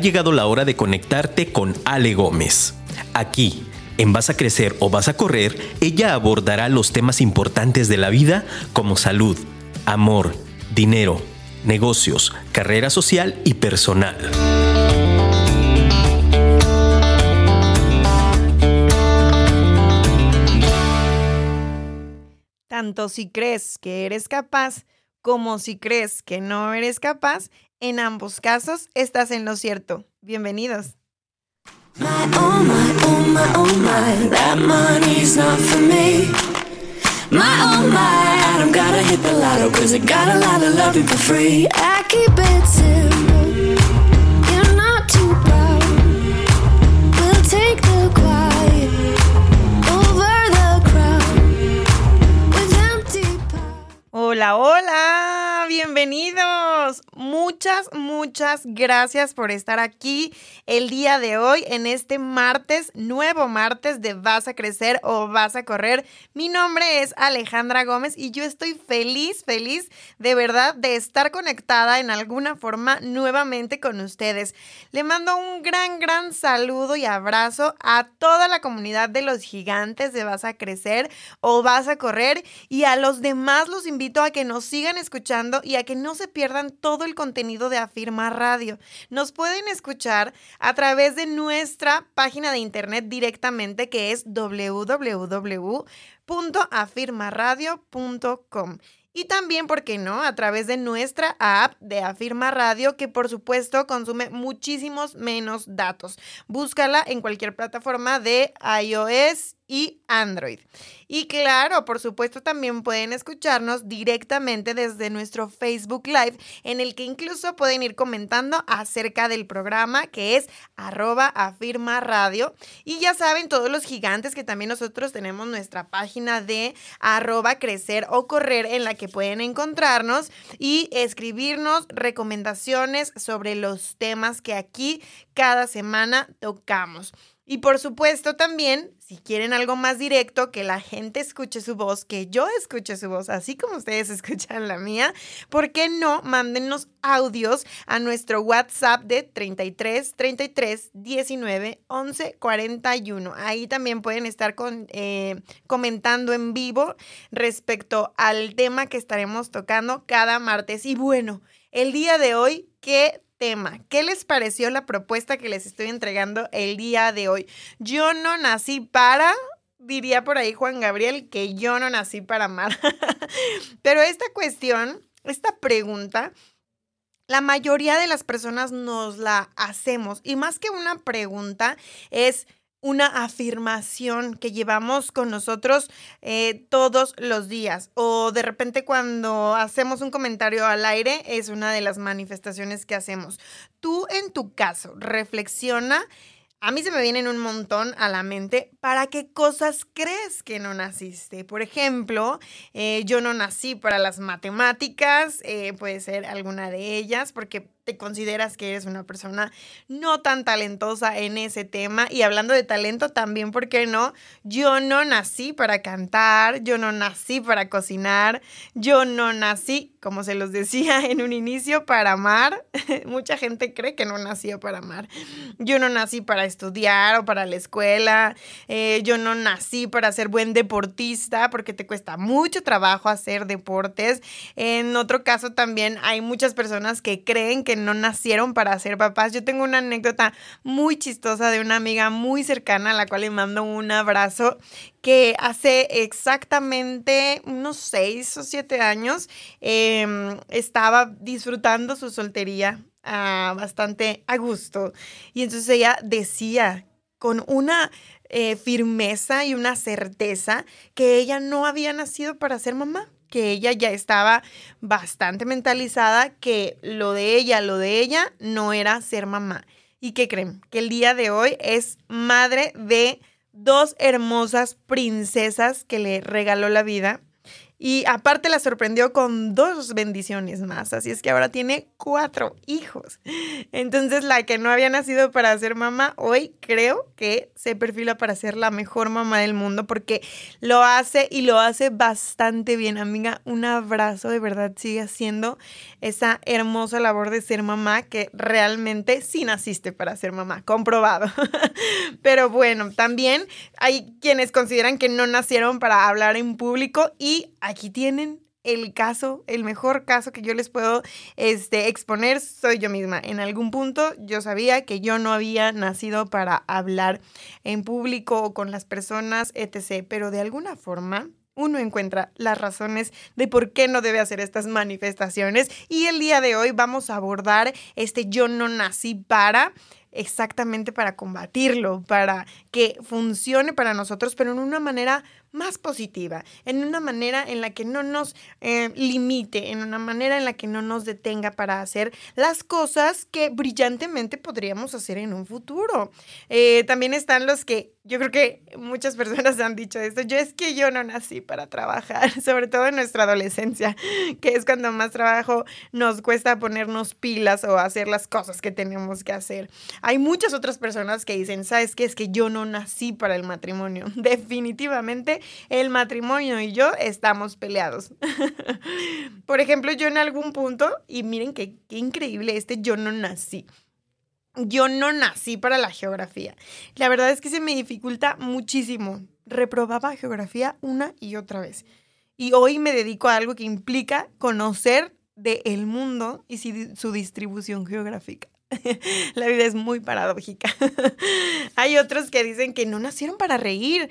llegado la hora de conectarte con Ale Gómez. Aquí, en Vas a Crecer o Vas a Correr, ella abordará los temas importantes de la vida como salud, amor, dinero, negocios, carrera social y personal. Tanto si crees que eres capaz como si crees que no eres capaz, en ambos casos estás en lo cierto. Bienvenidos. Oh oh oh Hola, hola, bienvenidos. Muchas, muchas gracias por estar aquí el día de hoy en este martes, nuevo martes de Vas a Crecer o Vas a Correr. Mi nombre es Alejandra Gómez y yo estoy feliz, feliz de verdad de estar conectada en alguna forma nuevamente con ustedes. Le mando un gran, gran saludo y abrazo a toda la comunidad de los gigantes de Vas a Crecer o Vas a Correr y a los demás los invito a que nos sigan escuchando y a que no se pierdan todo el contenido de Afirma Radio. Nos pueden escuchar a través de nuestra página de internet directamente que es www.afirmaradio.com. Y también, ¿por qué no?, a través de nuestra app de Afirma Radio, que por supuesto consume muchísimos menos datos. Búscala en cualquier plataforma de iOS y Android. Y claro, por supuesto también pueden escucharnos directamente desde nuestro Facebook Live, en el que incluso pueden ir comentando acerca del programa que es arroba afirma radio. Y ya saben todos los gigantes que también nosotros tenemos nuestra página de arroba crecer o correr en la que pueden encontrarnos y escribirnos recomendaciones sobre los temas que aquí cada semana tocamos. Y por supuesto también, si quieren algo más directo, que la gente escuche su voz, que yo escuche su voz, así como ustedes escuchan la mía, ¿por qué no mándenos audios a nuestro WhatsApp de 33 33 19 11 41? Ahí también pueden estar con, eh, comentando en vivo respecto al tema que estaremos tocando cada martes. Y bueno, el día de hoy, ¿qué tema. ¿Qué les pareció la propuesta que les estoy entregando el día de hoy? Yo no nací para, diría por ahí Juan Gabriel, que yo no nací para amar. Pero esta cuestión, esta pregunta, la mayoría de las personas nos la hacemos. Y más que una pregunta, es una afirmación que llevamos con nosotros eh, todos los días. O de repente cuando hacemos un comentario al aire es una de las manifestaciones que hacemos. Tú en tu caso, reflexiona. A mí se me vienen un montón a la mente. ¿Para qué cosas crees que no naciste? Por ejemplo, eh, yo no nací para las matemáticas, eh, puede ser alguna de ellas, porque consideras que eres una persona no tan talentosa en ese tema. Y hablando de talento también, ¿por qué no? Yo no nací para cantar, yo no nací para cocinar, yo no nací, como se los decía en un inicio, para amar. Mucha gente cree que no nació para amar. Yo no nací para estudiar o para la escuela, eh, yo no nací para ser buen deportista porque te cuesta mucho trabajo hacer deportes. En otro caso también hay muchas personas que creen que no nacieron para ser papás. Yo tengo una anécdota muy chistosa de una amiga muy cercana a la cual le mando un abrazo que hace exactamente unos seis o siete años em, estaba disfrutando su soltería ah, bastante a gusto. Y entonces ella decía con una eh, firmeza y una certeza que ella no había nacido para ser mamá que ella ya estaba bastante mentalizada que lo de ella, lo de ella no era ser mamá. ¿Y qué creen? Que el día de hoy es madre de dos hermosas princesas que le regaló la vida. Y aparte la sorprendió con dos bendiciones más, así es que ahora tiene cuatro hijos. Entonces la que no había nacido para ser mamá, hoy creo que se perfila para ser la mejor mamá del mundo porque lo hace y lo hace bastante bien, amiga. Un abrazo, de verdad sigue haciendo esa hermosa labor de ser mamá que realmente sí naciste para ser mamá, comprobado. Pero bueno, también hay quienes consideran que no nacieron para hablar en público y aquí tienen el caso, el mejor caso que yo les puedo este, exponer soy yo misma. En algún punto yo sabía que yo no había nacido para hablar en público o con las personas, etc. Pero de alguna forma uno encuentra las razones de por qué no debe hacer estas manifestaciones. Y el día de hoy vamos a abordar este yo no nací para exactamente para combatirlo, para que funcione para nosotros, pero en una manera más positiva, en una manera en la que no nos eh, limite, en una manera en la que no nos detenga para hacer las cosas que brillantemente podríamos hacer en un futuro. Eh, también están los que yo creo que muchas personas han dicho esto. Yo es que yo no nací para trabajar, sobre todo en nuestra adolescencia, que es cuando más trabajo nos cuesta ponernos pilas o hacer las cosas que tenemos que hacer. Hay muchas otras personas que dicen, ¿sabes qué? Es que yo no nací para el matrimonio. Definitivamente el matrimonio y yo estamos peleados. Por ejemplo, yo en algún punto, y miren qué, qué increíble este, yo no nací yo no nací para la geografía. La verdad es que se me dificulta muchísimo. Reprobaba geografía una y otra vez. Y hoy me dedico a algo que implica conocer del el mundo y su distribución geográfica. La vida es muy paradójica. Hay otros que dicen que no nacieron para reír.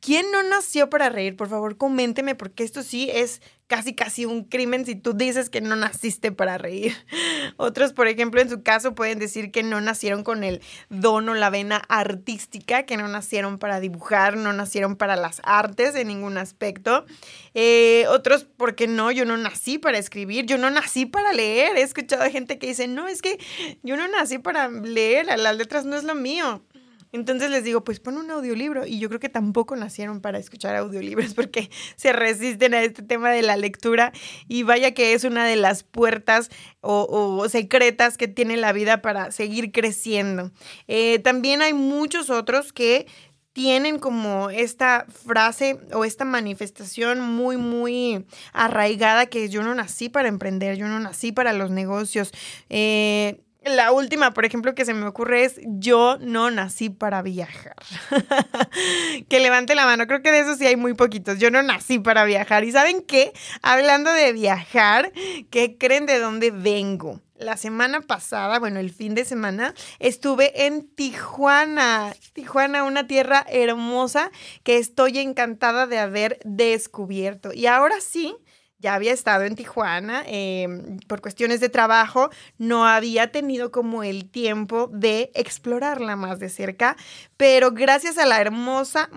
¿Quién no nació para reír? Por favor, coménteme, porque esto sí es casi casi un crimen si tú dices que no naciste para reír. Otros, por ejemplo, en su caso pueden decir que no nacieron con el don o la vena artística, que no nacieron para dibujar, no nacieron para las artes en ningún aspecto. Eh, otros, porque no, yo no nací para escribir, yo no nací para leer. He escuchado gente que dice, no, es que yo no nací para leer, las letras no es lo mío. Entonces les digo, pues pon un audiolibro. Y yo creo que tampoco nacieron para escuchar audiolibros porque se resisten a este tema de la lectura. Y vaya que es una de las puertas o, secretas que tiene la vida para seguir creciendo. Eh, también hay muchos otros que tienen como esta frase o esta manifestación muy, muy arraigada que yo no nací para emprender, yo no nací para los negocios. Eh, la última, por ejemplo, que se me ocurre es yo no nací para viajar. que levante la mano, creo que de eso sí hay muy poquitos. Yo no nací para viajar. ¿Y saben qué? Hablando de viajar, ¿qué creen de dónde vengo? La semana pasada, bueno, el fin de semana, estuve en Tijuana. Tijuana, una tierra hermosa que estoy encantada de haber descubierto. Y ahora sí, ya había estado en Tijuana em, por cuestiones de trabajo, no había tenido como el tiempo de explorarla más de cerca, pero gracias a la hermosa,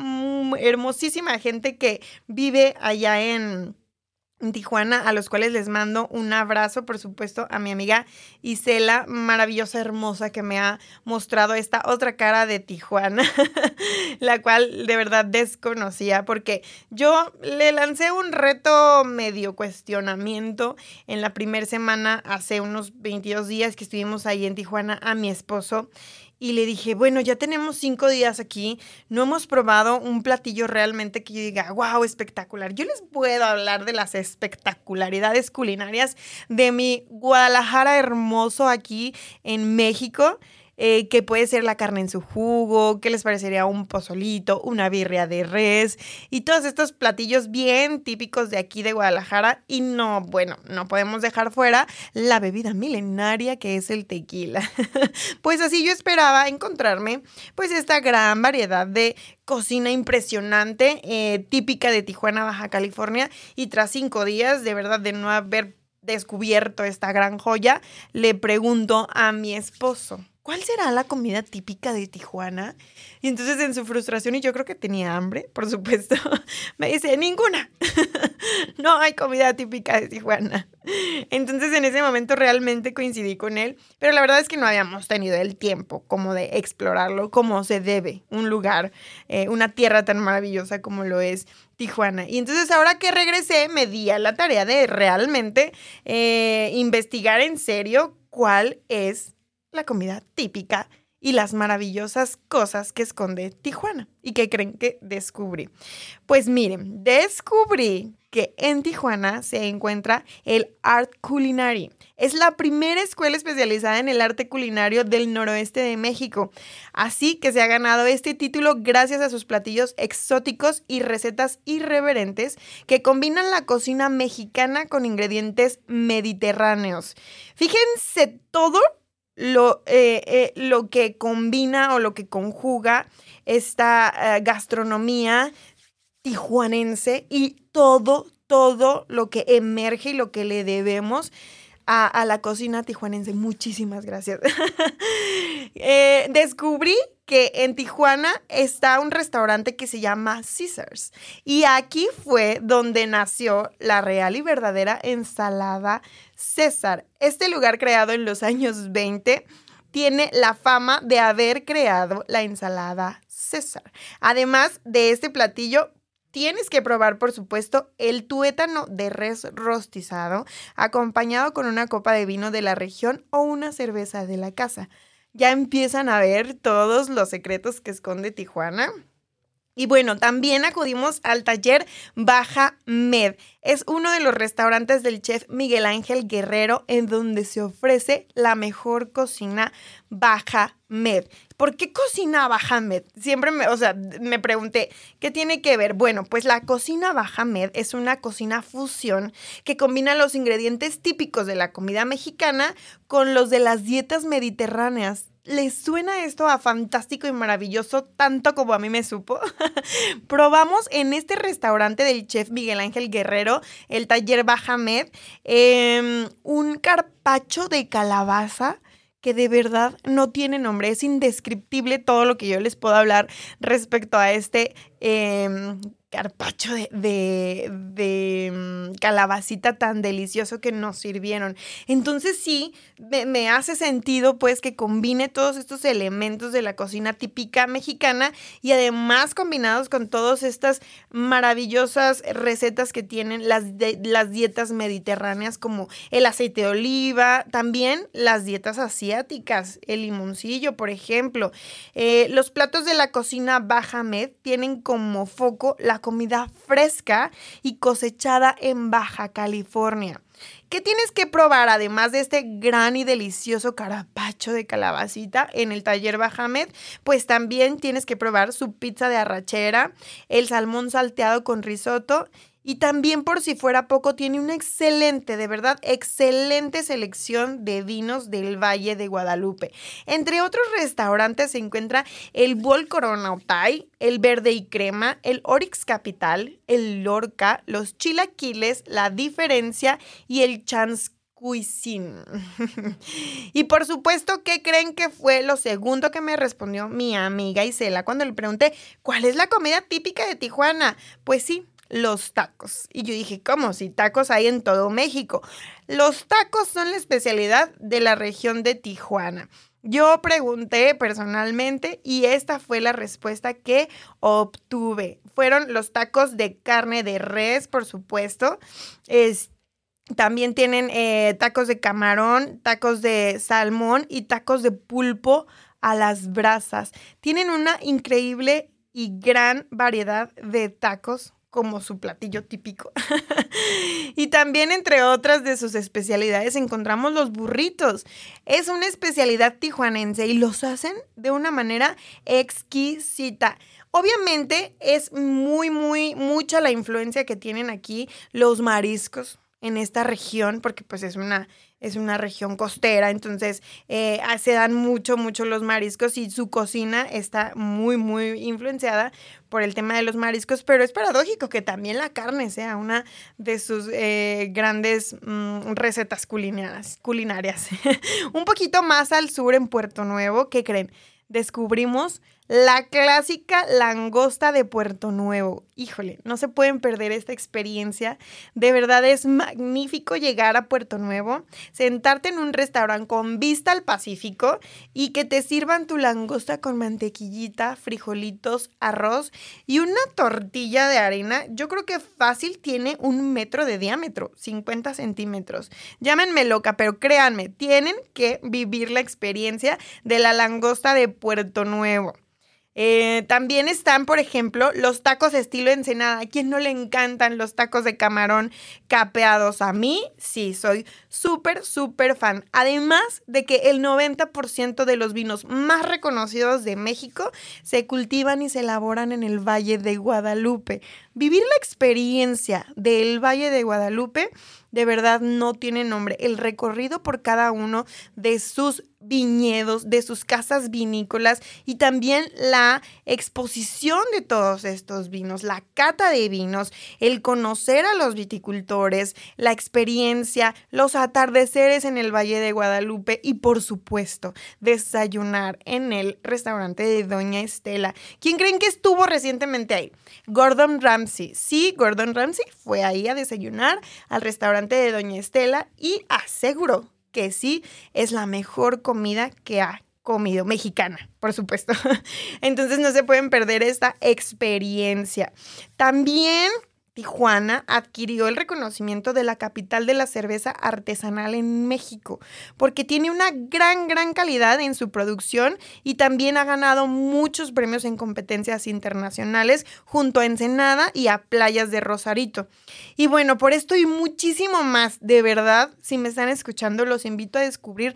hermosísima gente que vive allá en Tijuana, a los cuales les mando un abrazo, por supuesto, a mi amiga Isela, maravillosa, hermosa, que me ha mostrado esta otra cara de Tijuana, la cual de verdad desconocía, porque yo le lancé un reto medio cuestionamiento en la primera semana, hace unos 22 días que estuvimos ahí en Tijuana, a mi esposo y le dije, bueno, ya tenemos cinco días aquí, no hemos probado un platillo realmente que yo diga, wow, espectacular. Yo les puedo hablar de las espectacularidades culinarias de mi Guadalajara hermoso aquí en México. Eh, que puede ser la carne en su jugo, que les parecería un pozolito, una birria de res y todos estos platillos bien típicos de aquí de Guadalajara. Y no, bueno, no podemos dejar fuera la bebida milenaria que es el tequila. pues así yo esperaba encontrarme pues esta gran variedad de cocina impresionante, eh, típica de Tijuana, Baja California. Y tras cinco días, de verdad, de no haber descubierto esta gran joya, le pregunto a mi esposo. ¿Cuál será la comida típica de Tijuana? Y entonces en su frustración, y yo creo que tenía hambre, por supuesto, me dice, ninguna. no hay comida típica de Tijuana. Entonces en ese momento realmente coincidí con él, pero la verdad es que no habíamos tenido el tiempo como de explorarlo como se debe, un lugar, eh, una tierra tan maravillosa como lo es Tijuana. Y entonces ahora que regresé me di a la tarea de realmente eh, investigar en serio cuál es la comida típica y las maravillosas cosas que esconde Tijuana. ¿Y que creen que descubrí? Pues miren, descubrí que en Tijuana se encuentra el Art Culinary. Es la primera escuela especializada en el arte culinario del noroeste de México. Así que se ha ganado este título gracias a sus platillos exóticos y recetas irreverentes que combinan la cocina mexicana con ingredientes mediterráneos. Fíjense todo lo, eh, eh, lo que combina o lo que conjuga esta eh, gastronomía tijuanense y todo, todo lo que emerge y lo que le debemos a, a la cocina tijuanense. Muchísimas gracias. descubrí que en Tijuana está un restaurante que se llama Caesars. Y aquí fue donde nació la real y verdadera ensalada César. Este lugar creado en los años 20 tiene la fama de haber creado la ensalada César. Además de este platillo, tienes que probar, por supuesto, el tuétano de res rostizado, acompañado con una copa de vino de la región o una cerveza de la casa ya empiezan a ver todos los secretos que esconde Tijuana. Y bueno, también acudimos al taller Baja Med. Es uno de los restaurantes del chef Miguel Ángel Guerrero en donde se ofrece la mejor cocina Baja Med. ¿Por qué cocina Baja Med? Siempre me, o sea, me pregunté, ¿qué tiene que ver? Bueno, pues la cocina Baja Med es una cocina fusión que combina los ingredientes típicos de la comida mexicana con los de las dietas mediterráneas ¿Les suena esto a fantástico y maravilloso tanto como a mí me supo? Probamos en este restaurante del chef Miguel Ángel Guerrero, el taller Bajamed, em, un carpacho de calabaza que de verdad no tiene nombre. Es indescriptible todo lo que yo les puedo hablar respecto a este em, carpacho de, mm, calabacita tan delicioso que nos sirvieron. Entonces sí, me, hace sentido pues que combine todos estos elementos de la cocina típica mexicana y además combinados con todas estas maravillosas recetas que tienen las, las dietas mediterráneas como el aceite de oliva, también las dietas asiáticas, el limoncillo, por ejemplo. Eh, los platos de la cocina Baja Med tienen como foco la comida fresca y cosechada en Baja California. ¿Qué tienes que probar además de este gran y delicioso carapacho de calabacita en el taller Bajamed? Pues también tienes que probar su pizza de arrachera, el salmón salteado con risotto y también por si fuera poco, tiene una excelente, de verdad, excelente selección de vinos del Valle de Guadalupe. Entre otros restaurantes se encuentra el Bol Corona el Verde y Crema, el Orix Capital, el Lorca, los Chilaquiles, La Diferencia y el Chance Cuisine. y por supuesto, ¿qué creen que fue lo segundo que me respondió mi amiga Isela cuando le pregunté cuál es la comida típica de Tijuana? Pues sí, los tacos. Y yo dije, ¿cómo? Si tacos hay en todo México. Los tacos son la especialidad de la región de Tijuana. Yo pregunté personalmente y esta fue la respuesta que obtuve. Fueron los tacos de carne de res, por supuesto. también tienen eh, tacos de camarón, tacos de salmón y tacos de pulpo a las brasas. Tienen una increíble y gran variedad de tacos como su platillo típico. y también entre otras de sus especialidades encontramos los burritos. Es una especialidad tijuanense y los hacen de una manera exquisita. Obviamente es muy, muy, mucha la influencia que tienen aquí los mariscos en esta región, porque pues es una, es una región costera, entonces eh, se dan mucho, mucho los mariscos y su cocina está muy, muy influenciada por el tema de los mariscos, pero es paradójico que también la carne sea una de sus eh, grandes mm, recetas culinarias. culinarias. Un poquito más al sur, en Puerto Nuevo, ¿qué creen? Descubrimos la clásica langosta de Puerto Nuevo. Híjole, no se pueden perder esta experiencia. De verdad es magnífico llegar a Puerto Nuevo, sentarte en un restaurante con vista al Pacífico y que te sirvan tu langosta con mantequillita, frijolitos, arroz y una tortilla de arena. Yo creo que fácil tiene un metro de diámetro, 50 centímetros. Llámenme loca, pero créanme, tienen que vivir la experiencia de la langosta de Puerto Nuevo. Eh, también están, por ejemplo, los tacos estilo ensenada. ¿A quién no le encantan los tacos de camarón capeados? A mí, sí, soy súper, súper fan. Además de que el 90% de los vinos más reconocidos de México se cultivan y se elaboran en el Valle de Guadalupe. Vivir la experiencia del Valle de Guadalupe de verdad no tiene nombre. El recorrido por cada uno de sus viñedos, de sus casas vinícolas y también la exposición de todos estos vinos, la cata de vinos, el conocer a los viticultores, la experiencia, los atardeceres en el Valle de Guadalupe y por supuesto desayunar en el restaurante de Doña Estela. ¿Quién creen que estuvo recientemente ahí? Gordon Ramsay. Sí, Gordon Ramsay fue ahí a desayunar al restaurante de Doña Estela y aseguro que sí es la mejor comida que ha comido, mexicana, por supuesto. Entonces no se pueden perder esta experiencia. También Tijuana adquirió el reconocimiento de la capital de la cerveza artesanal en México, porque tiene una gran, gran calidad en su producción y también ha ganado muchos premios en competencias internacionales junto a Ensenada y a Playas de Rosarito. Y bueno, por esto y muchísimo más, de verdad, si me están escuchando, los invito a descubrir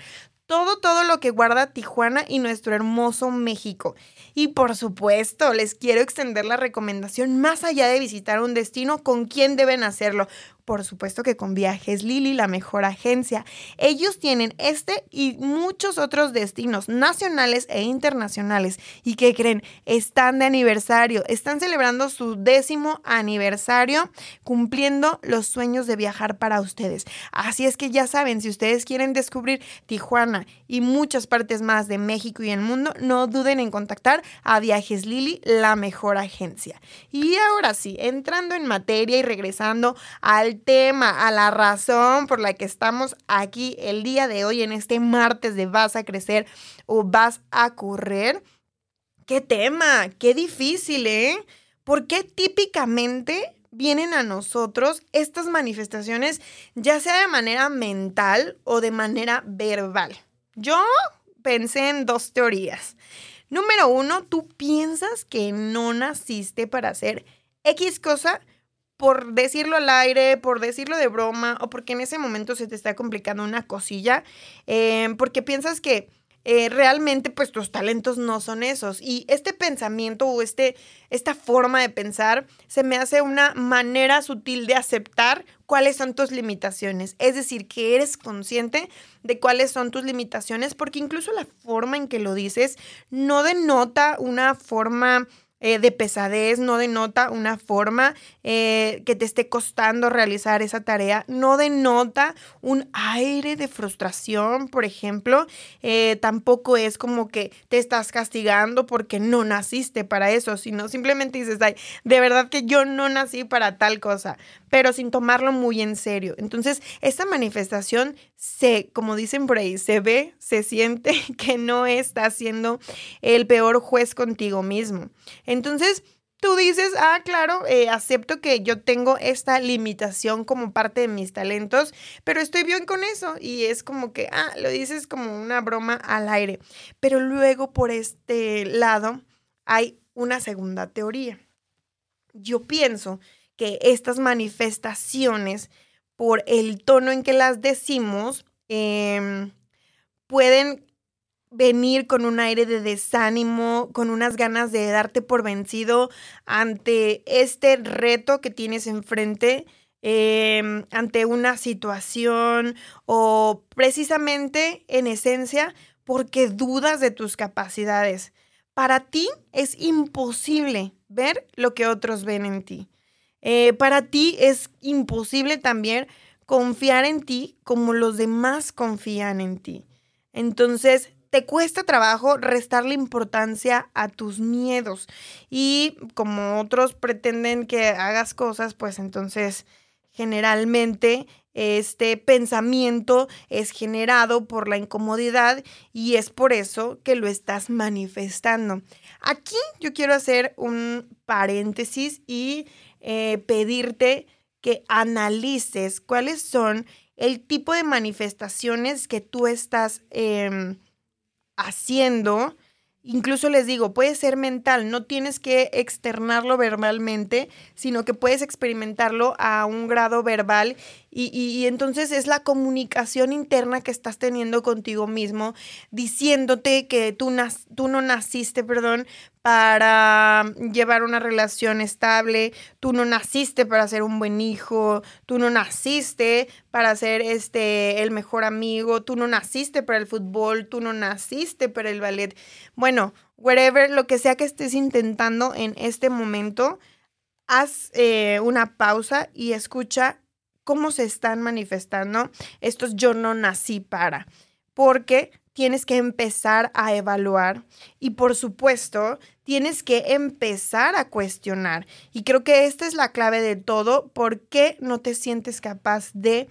todo, todo lo que guarda Tijuana y nuestro hermoso México. Y por supuesto, les quiero extender la recomendación más allá de visitar un destino, con quién deben hacerlo por supuesto que con Viajes Lili, la mejor agencia. Ellos tienen este y muchos otros destinos nacionales e internacionales. ¿Y qué creen? Están de aniversario, están celebrando su décimo aniversario, cumpliendo los sueños de viajar para ustedes. Así es que ya saben, si ustedes quieren descubrir Tijuana y muchas partes más de México y el mundo, no duden en contactar a Viajes Lili, la mejor agencia. Y ahora sí, entrando en materia y regresando al tema, a la razón por la que estamos aquí el día de hoy en este martes de vas a crecer o vas a correr. ¿Qué tema? Qué difícil, ¿eh? ¿Por qué típicamente vienen a nosotros estas manifestaciones, ya sea de manera mental o de manera verbal? Yo pensé en dos teorías. Número uno, tú piensas que no naciste para hacer X cosa por decirlo al aire, por decirlo de broma, o porque en ese momento se te está complicando una cosilla, em, porque piensas que eh, realmente pues tus talentos no son esos. Y este pensamiento o este, esta forma de pensar se me hace una manera sutil de aceptar cuáles son tus limitaciones. Es decir, que eres consciente de cuáles son tus limitaciones, porque incluso la forma en que lo dices no denota una forma eh, de pesadez, no denota una forma eh, que te esté costando realizar esa tarea, no denota un aire de frustración, por ejemplo, eh, tampoco es como que te estás castigando porque no naciste para eso, sino simplemente dices, ay, de verdad que yo no nací para tal cosa, pero sin tomarlo muy en serio. Entonces, esta manifestación se, como dicen por ahí, se ve, se siente que no está siendo el peor juez contigo mismo. Entonces, tú dices, ah, claro, eh, acepto que yo tengo esta limitación como parte de mis talentos, pero estoy bien con eso. Y es como que, ah, lo dices como una broma al aire. Pero luego por este lado hay una segunda teoría. Yo pienso que estas manifestaciones, por el tono en que las decimos, em, pueden venir con un aire de desánimo, con unas ganas de darte por vencido ante este reto que tienes enfrente, em, ante una situación o precisamente en esencia porque dudas de tus capacidades. Para ti es imposible ver lo que otros ven en ti. Eh, para ti es imposible también confiar en ti como los demás confían en ti. Entonces, te cuesta trabajo restarle importancia a tus miedos. Y como otros pretenden que hagas cosas, pues entonces generalmente este pensamiento es generado por la incomodidad y es por eso que lo estás manifestando. Aquí yo quiero hacer un paréntesis y eh, pedirte que analices cuáles son el tipo de manifestaciones que tú estás em, haciendo Incluso les digo, puede ser mental, no tienes que externarlo verbalmente, sino que puedes experimentarlo a un grado verbal y, entonces es la comunicación interna que estás teniendo contigo mismo, diciéndote que tú, tú no naciste, perdón, para llevar una relación estable, tú no naciste para ser un buen hijo, tú no naciste para ser este el mejor amigo, tú no naciste para el fútbol, tú no naciste para el ballet. Bueno, wherever, lo que sea que estés intentando en este momento, haz eh, una pausa y escucha cómo se están manifestando estos yo no nací para, porque tienes que empezar a evaluar y por supuesto tienes que empezar a cuestionar. Y creo que esta es la clave de todo, ¿por qué no te sientes capaz de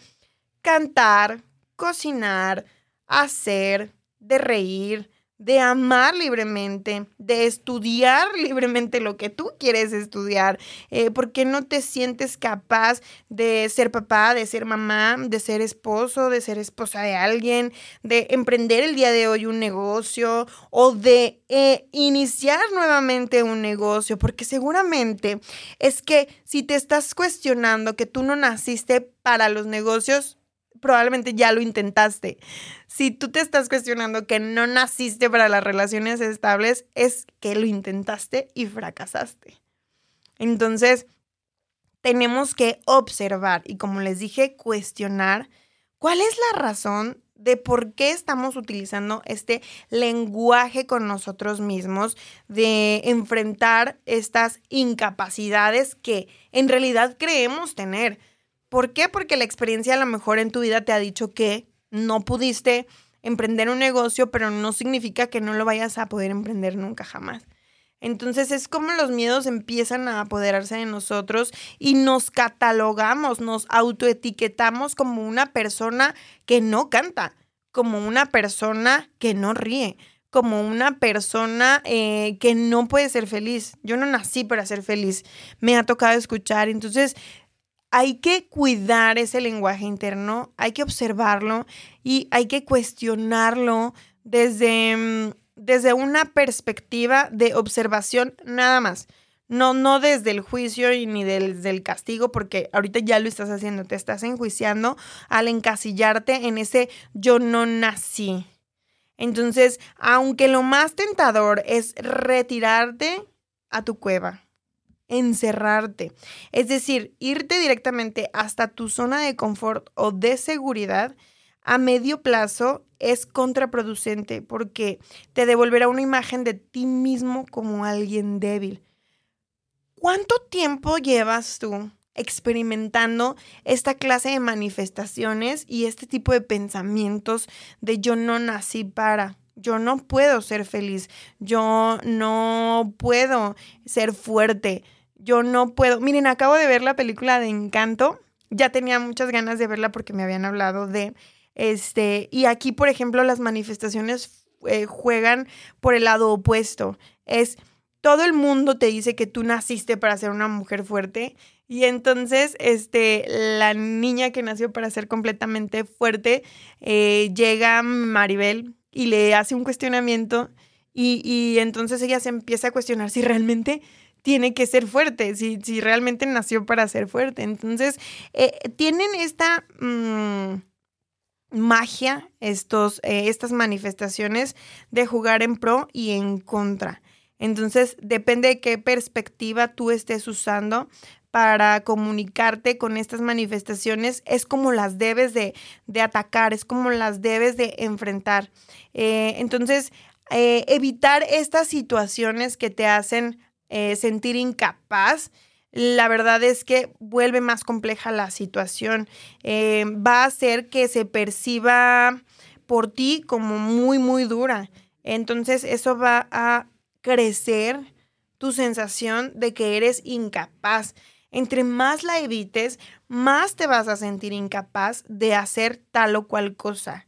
cantar, cocinar, hacer, de reír, de amar libremente, de estudiar libremente lo que tú quieres estudiar, eh, porque no te sientes capaz de ser papá, de ser mamá, de ser esposo, de ser esposa de alguien, de emprender el día de hoy un negocio o de eh, iniciar nuevamente un negocio, porque seguramente es que si te estás cuestionando que tú no naciste para los negocios, probablemente ya lo intentaste. Si tú te estás cuestionando que no naciste para las relaciones estables, es que lo intentaste y fracasaste. Entonces, tenemos que observar y como les dije, cuestionar cuál es la razón de por qué estamos utilizando este lenguaje con nosotros mismos, de enfrentar estas incapacidades que en realidad creemos tener. ¿Por qué? Porque la experiencia a lo mejor en tu vida te ha dicho que no pudiste emprender un negocio, pero no significa que no lo vayas a poder emprender nunca jamás. Entonces es como los miedos empiezan a apoderarse de nosotros y nos catalogamos, nos autoetiquetamos como una persona que no canta, como una persona que no ríe, como una persona eh, que no puede ser feliz. Yo no nací para ser feliz, me ha tocado escuchar. Entonces hay que cuidar ese lenguaje interno, hay que observarlo y hay que cuestionarlo desde, mm, desde una perspectiva de observación nada más. No, no desde el juicio y ni desde el castigo, porque ahorita ya lo estás haciendo, te estás enjuiciando al encasillarte en ese yo no nací. Entonces, aunque lo más tentador es retirarte a tu cueva, encerrarte. Es decir, irte directamente hasta tu zona de confort o de seguridad a medio plazo es contraproducente porque te devolverá una imagen de ti mismo como alguien débil. ¿Cuánto tiempo llevas tú experimentando esta clase de manifestaciones y este tipo de pensamientos de yo no nací para? Yo no puedo ser feliz, yo no puedo ser fuerte, yo no puedo. Miren, acabo de ver la película de Encanto. Ya tenía muchas ganas de verla porque me habían hablado de este. Y aquí, por ejemplo, las manifestaciones eh, juegan por el lado opuesto. Es todo el mundo te dice que tú naciste para ser una mujer fuerte. Y entonces, este, la niña que nació para ser completamente fuerte, eh, llega Maribel y le hace un cuestionamiento. Y, y entonces ella se empieza a cuestionar si realmente tiene que ser fuerte, si, si realmente nació para ser fuerte. Entonces, eh, tienen esta mm, magia, estos, eh, estas manifestaciones de jugar en pro y en contra. Entonces, depende de qué perspectiva tú estés usando para comunicarte con estas manifestaciones, es como las debes de, atacar, es como las debes de enfrentar. Eh, entonces, evitar estas situaciones que te hacen eh, sentir incapaz, la verdad es que vuelve más compleja la situación. Eh, va a hacer que se perciba por ti como muy, muy dura. Entonces eso va a crecer tu sensación de que eres incapaz. Entre más la evites, más te vas a sentir incapaz de hacer tal o cual cosa.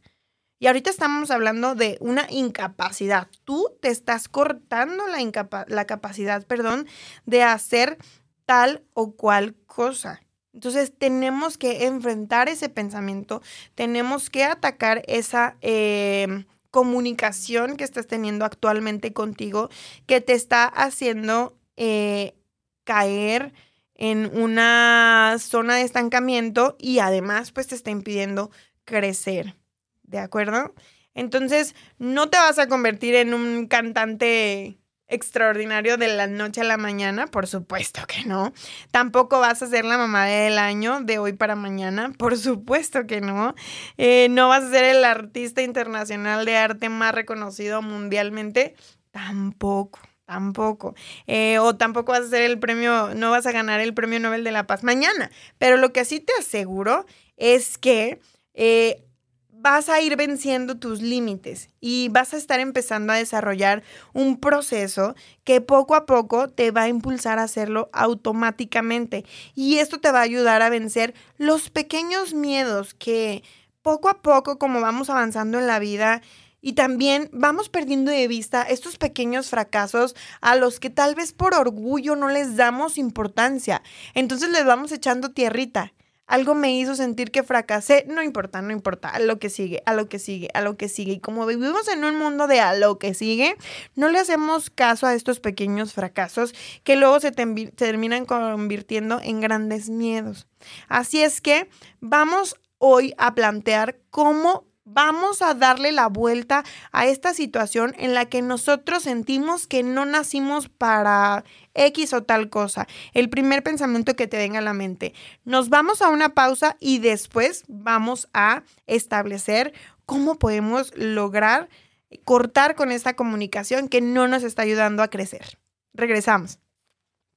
Y ahorita estamos hablando de una incapacidad. Tú te estás cortando la, capacidad, perdón, de hacer tal o cual cosa. Entonces tenemos que enfrentar ese pensamiento, tenemos que atacar esa em, comunicación que estás teniendo actualmente contigo, que te está haciendo eh, caer en una zona de estancamiento y además pues te está impidiendo crecer. ¿De acuerdo? Entonces, no te vas a convertir en un cantante extraordinario de la noche a la mañana, por supuesto que no. Tampoco vas a ser la mamá del año de hoy para mañana, por supuesto que no. Eh, no vas a ser el artista internacional de arte más reconocido mundialmente, tampoco. Tampoco. Eh, o tampoco vas a ser el premio, no vas a ganar el premio Nobel de la Paz mañana. Pero lo que sí te aseguro es que eh, vas a ir venciendo tus límites y vas a estar empezando a desarrollar un proceso que poco a poco te va a impulsar a hacerlo automáticamente. Y esto te va a ayudar a vencer los pequeños miedos que poco a poco, como vamos avanzando en la vida, y también vamos perdiendo de vista estos pequeños fracasos a los que tal vez por orgullo no les damos importancia. Entonces les vamos echando tierrita algo me hizo sentir que fracasé, no importa, no importa, a lo que sigue, a lo que sigue, a lo que sigue. Y como vivimos en un mundo de a lo que sigue, no le hacemos caso a estos pequeños fracasos que luego se terminan convirtiendo en grandes miedos. Así es que vamos hoy a plantear cómo Vamos a darle la vuelta a esta situación en la que nosotros sentimos que no nacimos para X o tal cosa. El primer pensamiento que te venga a la mente. Nos vamos a una pausa y después vamos a establecer cómo podemos lograr cortar con esta comunicación que no nos está ayudando a crecer. Regresamos.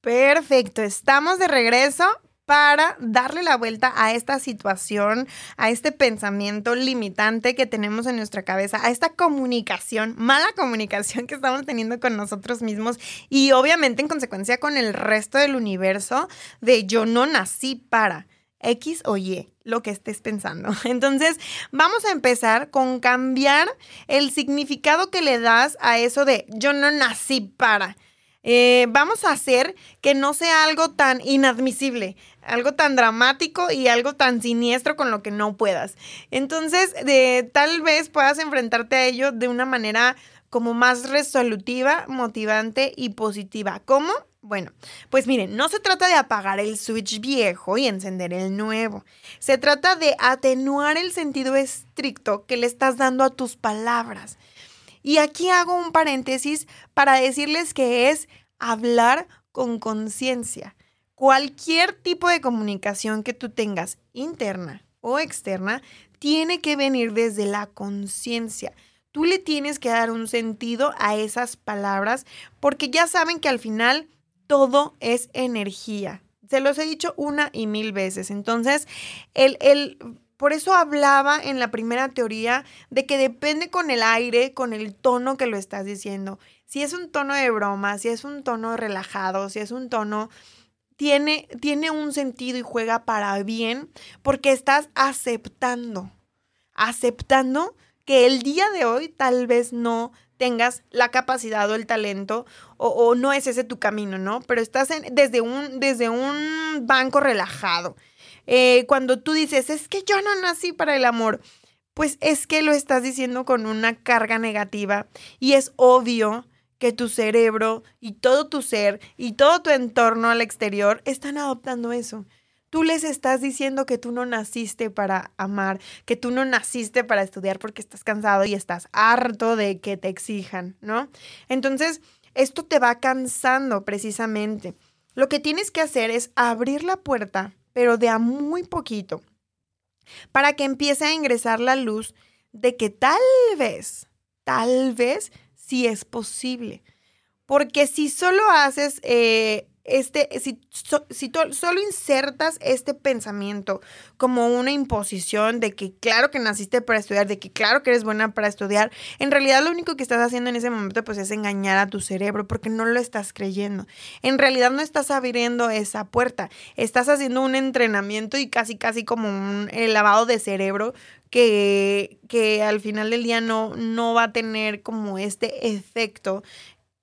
Perfecto, estamos de regreso para darle la vuelta a esta situación, a este pensamiento limitante que tenemos en nuestra cabeza, a esta comunicación, mala comunicación que estamos teniendo con nosotros mismos y obviamente en consecuencia con el resto del universo de yo no nací para. X o Y, lo que estés pensando. Entonces, vamos a empezar con cambiar el significado que le das a eso de yo no nací para. Eh, vamos a hacer que no sea algo tan inadmisible, algo tan dramático y algo tan siniestro con lo que no puedas. Entonces, tal vez puedas enfrentarte a ello de una manera como más resolutiva, motivante y positiva. ¿Cómo? Bueno, pues miren, no se trata de apagar el switch viejo y encender el nuevo. Se trata de atenuar el sentido estricto que le estás dando a tus palabras. Y aquí hago un paréntesis para decirles que es hablar con conciencia. Cualquier tipo de comunicación que tú tengas, interna o externa, tiene que venir desde la conciencia. Tú le tienes que dar un sentido a esas palabras porque ya saben que al final todo es energía. Se los he dicho una y mil veces. Entonces, el, el por eso hablaba en la primera teoría de que depende con el aire, con el tono que lo estás diciendo. Si es un tono de broma, si es un tono relajado, si es un tono tiene, tiene un sentido y juega para bien porque estás aceptando, aceptando que el día de hoy tal vez no tengas la capacidad o el talento o, no es ese tu camino, ¿no? Pero estás desde, un, desde un banco relajado. Eh, cuando tú dices, es que yo no nací para el amor, pues es que lo estás diciendo con una carga negativa y es obvio que tu cerebro y todo tu ser y todo tu entorno al exterior están adoptando eso. Tú les estás diciendo que tú no naciste para amar, que tú no naciste para estudiar porque estás cansado y estás harto de que te exijan, ¿no? Entonces, esto te va cansando precisamente. Lo que tienes que hacer es abrir la puerta pero de a muy poquito, para que empiece a ingresar la luz de que tal vez, tal vez sí es posible. Porque si solo haces eh, este, si, si solo insertas este pensamiento como una imposición de que claro que naciste para estudiar, de que claro que eres buena para estudiar, en realidad lo único que estás haciendo en ese momento pues es engañar a tu cerebro porque no lo estás creyendo. En realidad no estás abriendo esa puerta, estás haciendo un entrenamiento y casi casi como un lavado de cerebro que, que al final del día no, no va a tener como este efecto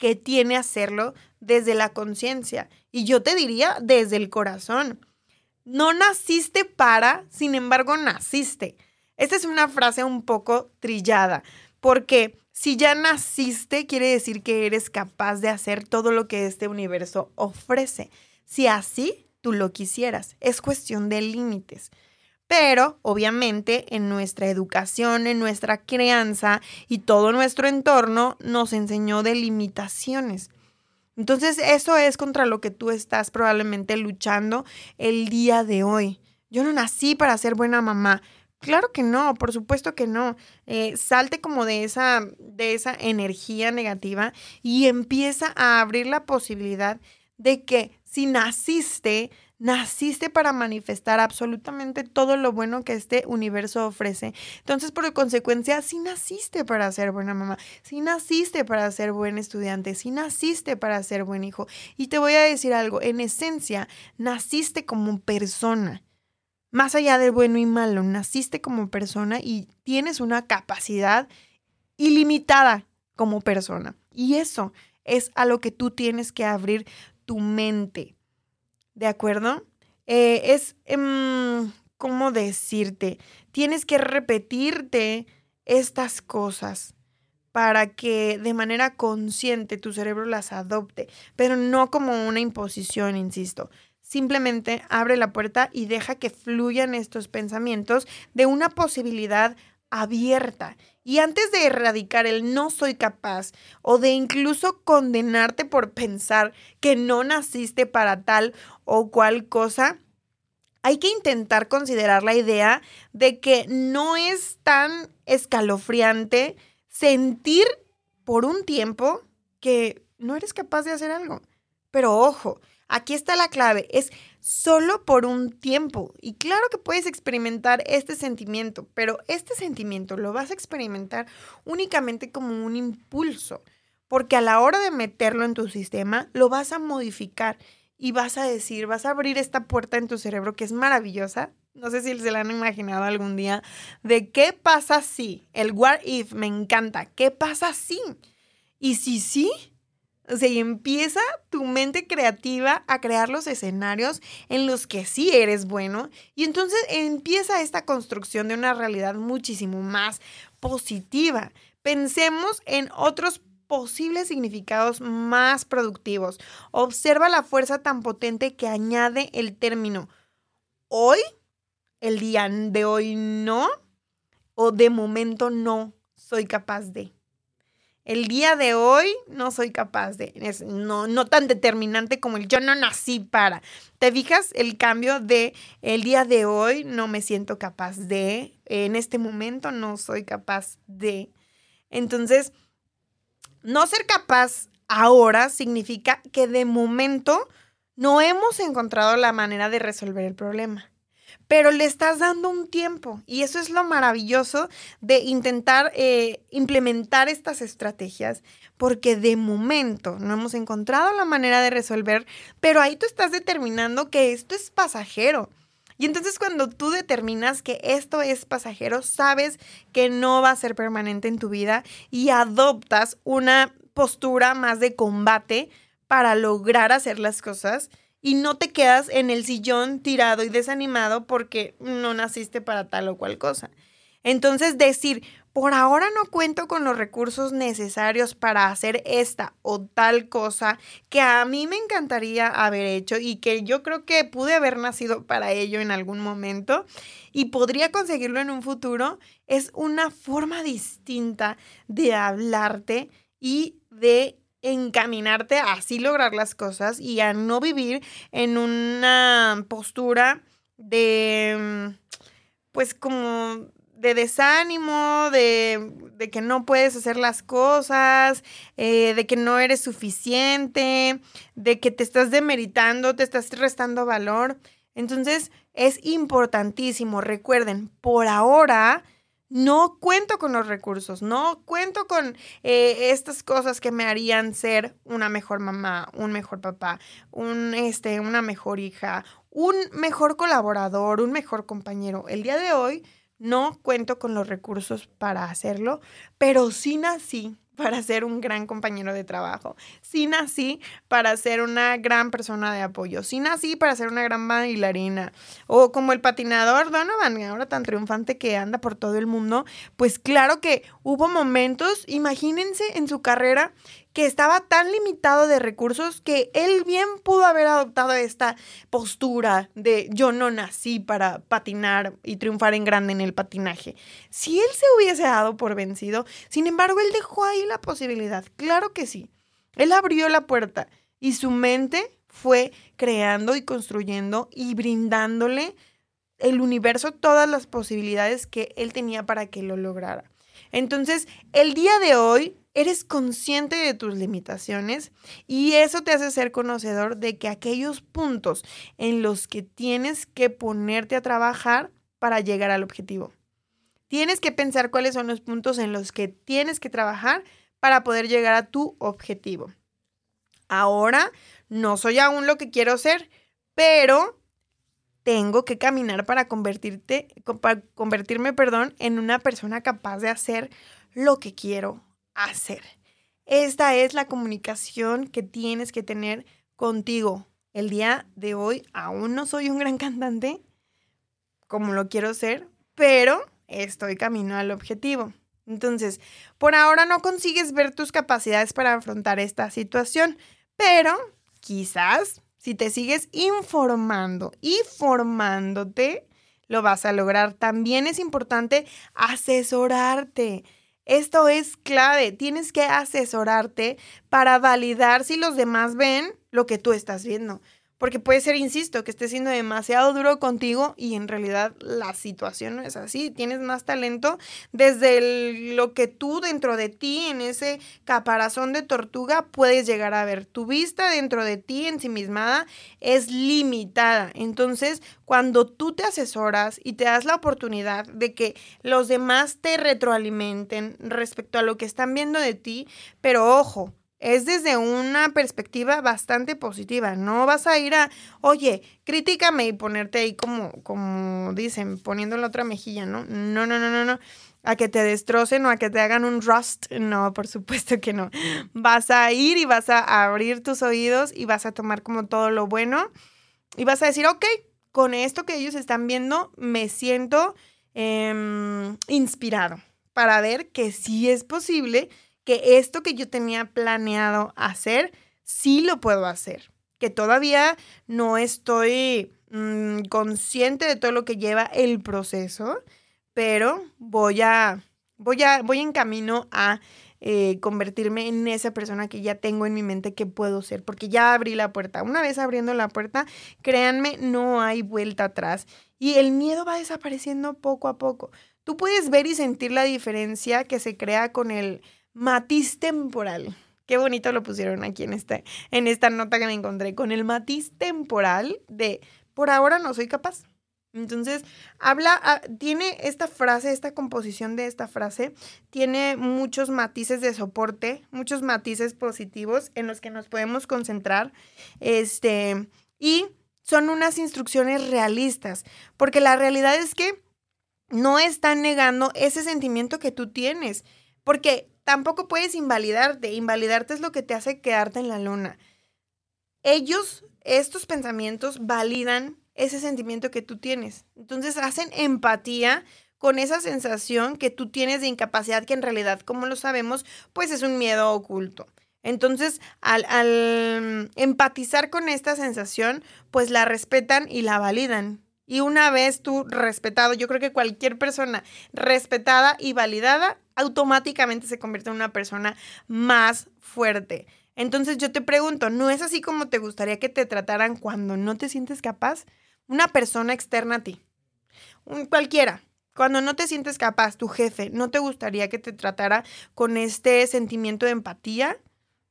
que tiene hacerlo desde la conciencia. Y yo te diría desde el corazón. No naciste para, sin embargo, naciste. Esta es una frase un poco trillada, porque si ya naciste, quiere decir que eres capaz de hacer todo lo que este universo ofrece. Si así tú lo quisieras, es cuestión de límites. Pero, obviamente, en nuestra educación, en nuestra crianza y todo nuestro entorno nos enseñó de limitaciones. Entonces, eso es contra lo que tú estás probablemente luchando el día de hoy. Yo no nací para ser buena mamá. Claro que no, por supuesto que no. Eh, salte como de esa, de esa energía negativa y empieza a abrir la posibilidad de que si naciste Naciste para manifestar absolutamente todo lo bueno que este universo ofrece. Entonces, por consecuencia, si naciste para ser buena mamá, si naciste para ser buen estudiante, si naciste para ser buen hijo. Y te voy a decir algo, en esencia, naciste como persona. Más allá del bueno y malo, naciste como persona y tienes una capacidad ilimitada como persona. Y eso es a lo que tú tienes que abrir tu mente ¿De acuerdo? Eh, es, em, ¿cómo decirte? Tienes que repetirte estas cosas para que de manera consciente tu cerebro las adopte, pero no como una imposición, insisto. Simplemente abre la puerta y deja que fluyan estos pensamientos de una posibilidad abierta. Y antes de erradicar el no soy capaz o de incluso condenarte por pensar que no naciste para tal o cual cosa, hay que intentar considerar la idea de que no es tan escalofriante sentir por un tiempo que no eres capaz de hacer algo. Pero ojo, aquí está la clave, es solo por un tiempo. Y claro que puedes experimentar este sentimiento, pero este sentimiento lo vas a experimentar únicamente como un impulso, porque a la hora de meterlo en tu sistema, lo vas a modificar y vas a decir, vas a abrir esta puerta en tu cerebro que es maravillosa. No sé si se la han imaginado algún día, de qué pasa si, el what if me encanta, ¿qué pasa si? Y si sí, o sea, y empieza tu mente creativa a crear los escenarios en los que sí eres bueno. Y entonces empieza esta construcción de una realidad muchísimo más positiva. Pensemos en otros posibles significados más productivos. Observa la fuerza tan potente que añade el término hoy, el día de hoy no, o de momento no soy capaz de. El día de hoy no soy capaz de, es no, no tan determinante como el yo no nací para. ¿Te fijas el cambio de el día de hoy no me siento capaz de, en este momento no soy capaz de? Entonces, no ser capaz ahora significa que de momento no hemos encontrado la manera de resolver el problema. Pero le estás dando un tiempo y eso es lo maravilloso de intentar eh, implementar estas estrategias, porque de momento no hemos encontrado la manera de resolver, pero ahí tú estás determinando que esto es pasajero. Y entonces cuando tú determinas que esto es pasajero, sabes que no va a ser permanente en tu vida y adoptas una postura más de combate para lograr hacer las cosas y no te quedas en el sillón tirado y desanimado porque no naciste para tal o cual cosa. Entonces decir, por ahora no cuento con los recursos necesarios para hacer esta o tal cosa que a mí me encantaría haber hecho y que yo creo que pude haber nacido para ello en algún momento y podría conseguirlo en un futuro, es una forma distinta de hablarte y de encaminarte a así lograr las cosas y a no vivir en una postura de, pues como de desánimo, de, de, que no puedes hacer las cosas, eh, de que no eres suficiente, de que te estás demeritando, te estás restando valor. Entonces es importantísimo, recuerden, por ahora no cuento con los recursos, no cuento con eh, estas cosas que me harían ser una mejor mamá, un mejor papá, un, este, una mejor hija, un mejor colaborador, un mejor compañero. El día de hoy no cuento con los recursos para hacerlo, pero sí nací para ser un gran compañero de trabajo. Sí nací para ser una gran persona de apoyo. Sí nací para ser una gran bailarina. O como el patinador Donovan, ahora tan triunfante que anda por todo el mundo. Pues claro que hubo momentos, imagínense en su carrera, que estaba tan limitado de recursos que él bien pudo haber adoptado esta postura de yo no nací para patinar y triunfar en grande en el patinaje. Si él se hubiese dado por vencido, sin embargo, él dejó ahí la posibilidad. Claro que sí. Él abrió la puerta y su mente fue creando y construyendo y brindándole el universo todas las posibilidades que él tenía para que lo lograra. Entonces, el día de hoy eres consciente de tus limitaciones y eso te hace ser conocedor de que aquellos puntos en los que tienes que ponerte a trabajar para llegar al objetivo. Tienes que pensar cuáles son los puntos en los que tienes que trabajar para poder llegar a tu objetivo. Ahora no soy aún lo que quiero ser, pero tengo que caminar para convertirte, para convertirme, perdón, en una persona capaz de hacer lo que quiero hacer. Esta es la comunicación que tienes que tener contigo. El día de hoy aún no soy un gran cantante como lo quiero ser, pero estoy camino al objetivo. Entonces, por ahora no consigues ver tus capacidades para afrontar esta situación, pero quizás si te sigues informando y formándote, lo vas a lograr. También es importante asesorarte. Esto es clave. Tienes que asesorarte para validar si los demás ven lo que tú estás viendo. Porque puede ser, insisto, que estés siendo demasiado duro contigo y en realidad la situación no es así. Tienes más talento desde lo que tú dentro de ti, en ese caparazón de tortuga, puedes llegar a ver. Tu vista dentro de ti, ensimismada, es limitada. Entonces, cuando tú te asesoras y te das la oportunidad de que los demás te retroalimenten respecto a lo que están viendo de ti, pero ojo, es desde una perspectiva bastante positiva. No vas a ir a, oye, críticame y ponerte ahí como, como dicen, poniendo la otra mejilla, ¿no? No, no, no, no, no. A que te destrocen o a que te hagan un rust. No, por supuesto que no. Vas a ir y vas a abrir tus oídos y vas a tomar como todo lo bueno y vas a decir, ok, con esto que ellos están viendo, me siento em, inspirado para ver que sí es posible que esto que yo tenía planeado hacer, sí lo puedo hacer, que todavía no estoy mm, consciente de todo lo que lleva el proceso, pero voy a, voy a, voy en camino a eh, convertirme en esa persona que ya tengo en mi mente que puedo ser, porque ya abrí la puerta. Una vez abriendo la puerta, créanme, no hay vuelta atrás. Y el miedo va desapareciendo poco a poco. Tú puedes ver y sentir la diferencia que se crea con el matiz temporal. Qué bonito lo pusieron aquí en esta, en esta nota que me encontré, con el matiz temporal de por ahora no soy capaz. Entonces, habla, ah, tiene esta frase, esta composición de esta frase, tiene muchos matices de soporte, muchos matices positivos en los que nos podemos concentrar. Este, y son unas instrucciones realistas, porque la realidad es que no están negando ese sentimiento que tú tienes, porque tampoco puedes invalidarte. Invalidarte es lo que te hace quedarte en la luna. Ellos, estos pensamientos, validan ese sentimiento que tú tienes. Entonces hacen empatía con esa sensación que tú tienes de incapacidad que en realidad, como lo sabemos, pues es un miedo oculto. Entonces, al, al empatizar con esta sensación, pues la respetan y la validan. Y una vez tú respetado, yo creo que cualquier persona respetada y validada automáticamente se convierte en una persona más fuerte. Entonces yo te pregunto, ¿no es así como te gustaría que te trataran cuando no te sientes capaz? Una persona externa a ti, un, cualquiera, Cuando no te sientes capaz, tu jefe, ¿no te gustaría que te tratara con este sentimiento de empatía?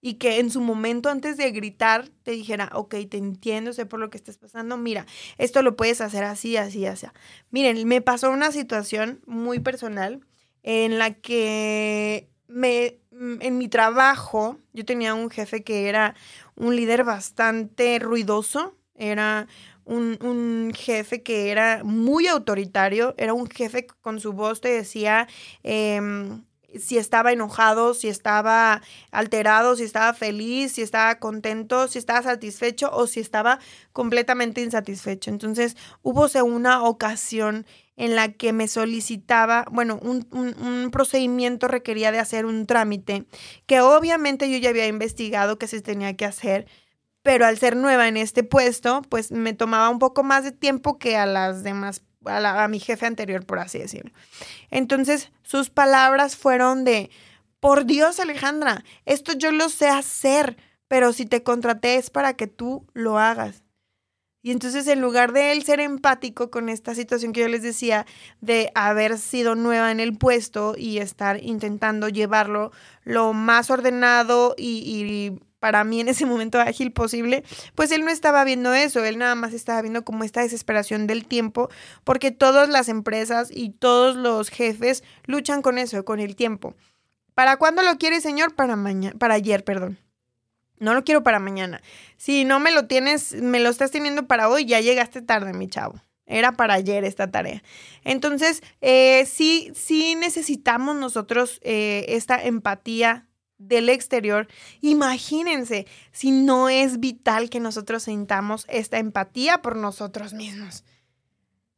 Y que en su momento, antes de gritar, te dijera, ok, te entiendo, sé por lo que estás pasando, mira, esto lo puedes hacer así, así, así. Miren, me pasó una situación muy personal en la que me, mm, en mi trabajo, yo tenía un jefe que era un líder bastante ruidoso, era un, jefe que era muy autoritario, era un jefe que con su voz te decía em, si estaba enojado, si estaba alterado, si estaba feliz, si estaba contento, si estaba satisfecho o si estaba completamente insatisfecho. Entonces hubo una ocasión en la que me solicitaba, bueno, un, un, procedimiento requería de hacer un trámite que obviamente yo ya había investigado que se tenía que hacer, pero al ser nueva en este puesto, pues me tomaba un poco más de tiempo que a las demás, a, mi jefe anterior, por así decirlo. Entonces, sus palabras fueron de, por Dios, Alejandra, esto yo lo sé hacer, pero si te contraté es para que tú lo hagas. Y entonces en lugar de él ser empático con esta situación que yo les decía de haber sido nueva en el puesto y estar intentando llevarlo lo más ordenado y, para mí en ese momento ágil posible, pues él no estaba viendo eso, él nada más estaba viendo como esta desesperación del tiempo, porque todas las empresas y todos los jefes luchan con eso, con el tiempo. ¿Para cuándo lo quiere, señor? Para mañana, para ayer, perdón. No lo quiero para mañana. Si no me lo tienes, me lo estás teniendo para hoy, ya llegaste tarde, mi chavo. Era para ayer esta tarea. Entonces, eh, sí, sí necesitamos nosotros eh, esta empatía del exterior, imagínense si no es vital que nosotros sintamos esta empatía por nosotros mismos.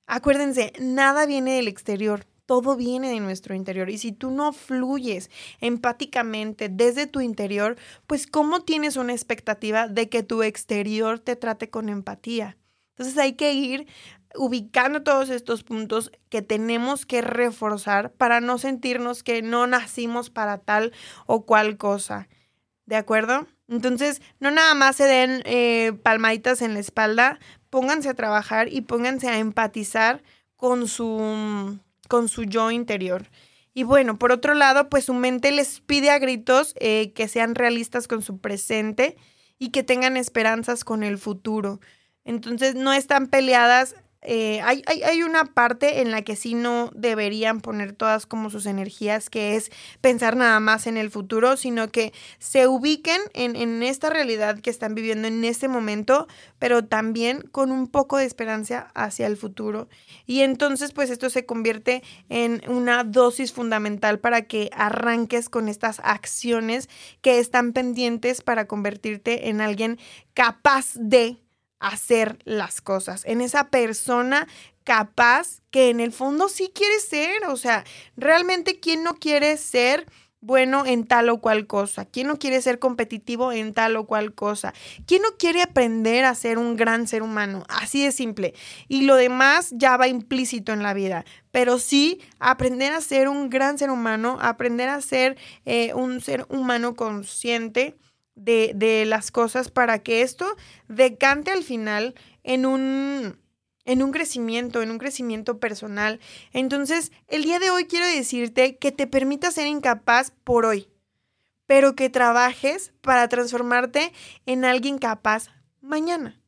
Acuérdense, nada viene del exterior, todo viene de nuestro interior. Y si tú no fluyes empáticamente desde tu interior, pues ¿cómo tienes una expectativa de que tu exterior te trate con empatía? Entonces hay que ir ubicando todos estos puntos que tenemos que reforzar para no sentirnos que no nacimos para tal o cual cosa. ¿De acuerdo? Entonces, no nada más se den eh, palmaditas en la espalda, pónganse a trabajar y pónganse a empatizar con su, con su yo interior. Y bueno, por otro lado, pues su mente les pide a gritos eh, que sean realistas con su presente y que tengan esperanzas con el futuro. Entonces no están peleadas eh, hay, hay, una parte en la que sí no deberían poner todas como sus energías, que es pensar nada más en el futuro, sino que se ubiquen en, en esta realidad que están viviendo en este momento, pero también con un poco de esperanza hacia el futuro. Y entonces, pues esto se convierte en una dosis fundamental para que arranques con estas acciones que están pendientes para convertirte en alguien capaz de hacer las cosas, en esa persona capaz que en el fondo sí quiere ser, o sea, realmente quién no quiere ser bueno en tal o cual cosa, quién no quiere ser competitivo en tal o cual cosa, quién no quiere aprender a ser un gran ser humano, así de simple. Y lo demás ya va implícito en la vida, pero sí aprender a ser un gran ser humano, aprender a ser eh, un ser humano consciente, de, las cosas para que esto decante al final en un, en un crecimiento, en un crecimiento personal. Entonces, el día de hoy quiero decirte que te permita ser incapaz por hoy, pero que trabajes para transformarte en alguien capaz mañana.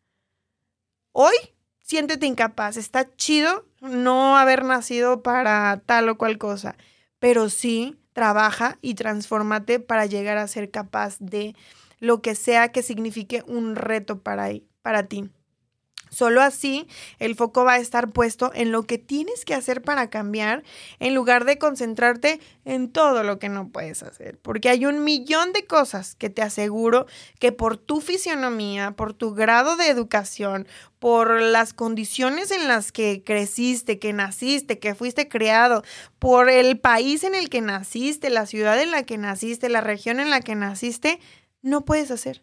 Hoy, siéntete incapaz. Está chido no haber nacido para tal o cual cosa, pero sí trabaja y transfórmate para llegar a ser capaz de lo que sea que signifique un reto para, para ti. Solo así el foco va a estar puesto en lo que tienes que hacer para cambiar en lugar de concentrarte en todo lo que no puedes hacer. Porque hay un millón de cosas que te aseguro que por tu fisionomía, por tu grado de educación, por las condiciones en las que creciste, que naciste, que fuiste creado, por el país en el que naciste, la ciudad en la que naciste, la región en la que naciste, no puedes hacer.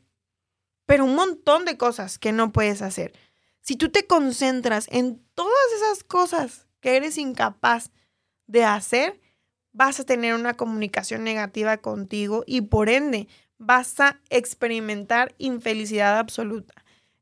Pero un montón de cosas que no puedes hacer. Si tú te concentras en todas esas cosas que eres incapaz de hacer, vas a tener una comunicación negativa contigo y por ende vas a experimentar infelicidad absoluta.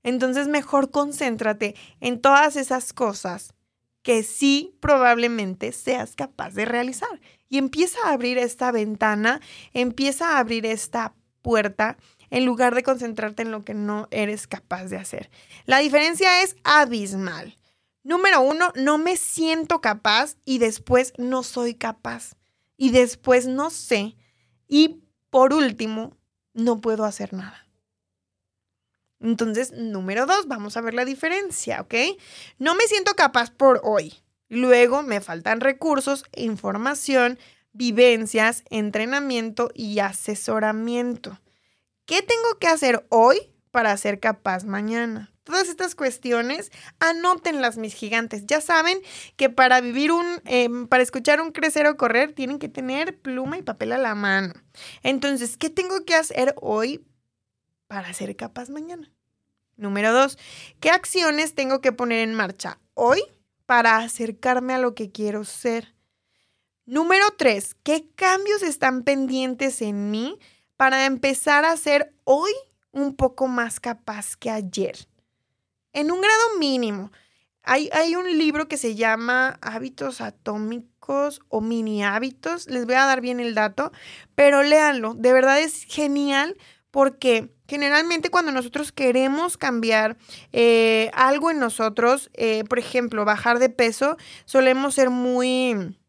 Entonces mejor concéntrate en todas esas cosas que sí probablemente seas capaz de realizar. Y empieza a abrir esta ventana, empieza a abrir esta puerta en lugar de concentrarte en lo que no eres capaz de hacer. La diferencia es abismal. Número uno, no me siento capaz y después no soy capaz. Y después no sé. Y por último, no puedo hacer nada. Entonces, número dos, vamos a ver la diferencia, ¿ok? No me siento capaz por hoy. Luego me faltan recursos, información, vivencias, entrenamiento y asesoramiento. ¿Qué tengo que hacer hoy para ser capaz mañana? Todas estas cuestiones, anótenlas mis gigantes. Ya saben que para vivir un, em, para escuchar un crecer o correr, tienen que tener pluma y papel a la mano. Entonces, ¿qué tengo que hacer hoy para ser capaz mañana? Número dos, ¿qué acciones tengo que poner en marcha hoy para acercarme a lo que quiero ser? Número tres, ¿qué cambios están pendientes en mí para empezar a ser hoy un poco más capaz que ayer? En un grado mínimo. Hay, hay un libro que se llama Hábitos Atómicos o Mini Hábitos. Les voy a dar bien el dato, pero léanlo. De verdad es genial porque generalmente cuando nosotros queremos cambiar eh, algo en nosotros, eh, por ejemplo, bajar de peso, solemos ser muy